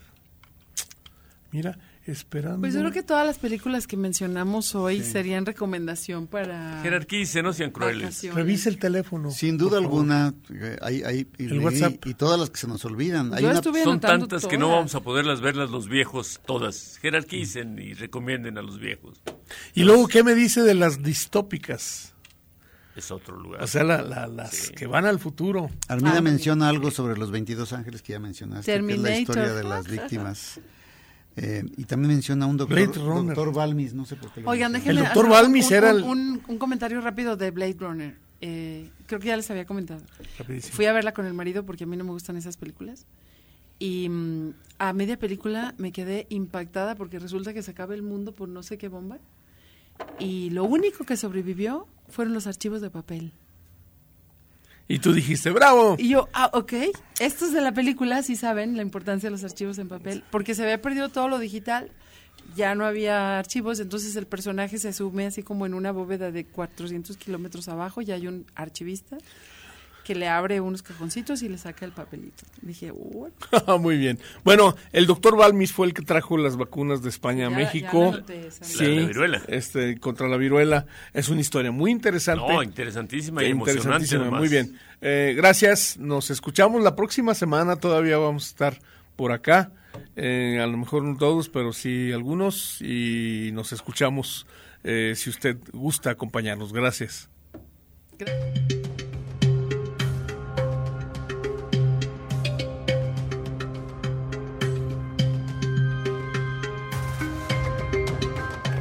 Mira, esperando. Pues yo creo que todas las películas que mencionamos hoy serían recomendación para Jerarquíce, no sean crueles. vacaciones. Revisa el teléfono. Sin duda alguna, eh, hay, hay, y, El WhatsApp. y todas las que se nos olvidan. Hay Yo una, estuve Son tantas que no vamos a poderlas verlas los viejos todas. Jerarquicen y recomienden a los viejos. Y luego, ¿qué me dice de las distópicas? Es otro lugar. O sea, la- la- las Sí. que van al futuro. Armida Ah, menciona algo sobre los 22 ángeles que ya mencionaste, que es la Terminator. historia de las víctimas. *laughs* Eh, y también menciona un doctor, Blade Runner. doctor Balmis, no sé por qué. lo Oigan, déjenme El doctor Balmis un, era un- el- un- un comentario rápido de Blade Runner. Eh, creo que ya les había comentado. Rapidísimo. Fui a verla con el marido porque a mí no me gustan esas películas. Y mm, a media película me quedé impactada porque resulta que se acaba el mundo por no sé qué bomba. Y lo único que sobrevivió fueron los archivos de papel. Y tú dijiste, bravo. Y yo, ah, ok. Estos de la película sí saben la importancia de los archivos en papel, porque se había perdido todo lo digital, ya no había archivos, entonces el personaje se asume así como en una bóveda de 400 kilómetros abajo, y hay un archivista que le abre unos cajoncitos y le saca el papelito. Dije, "What?". *laughs* Muy bien. Bueno, el doctor Balmis fue el que trajo las vacunas de España a México. ya noté. Sí, La- la viruela. Este, contra la viruela. Es una historia muy interesante. No, interesantísima y emocionante. Muy bien. Eh, gracias. Nos escuchamos la próxima semana. Todavía vamos a estar por acá. Eh, a lo mejor no todos, pero sí algunos. Y nos escuchamos eh, si usted gusta acompañarnos. Gracias.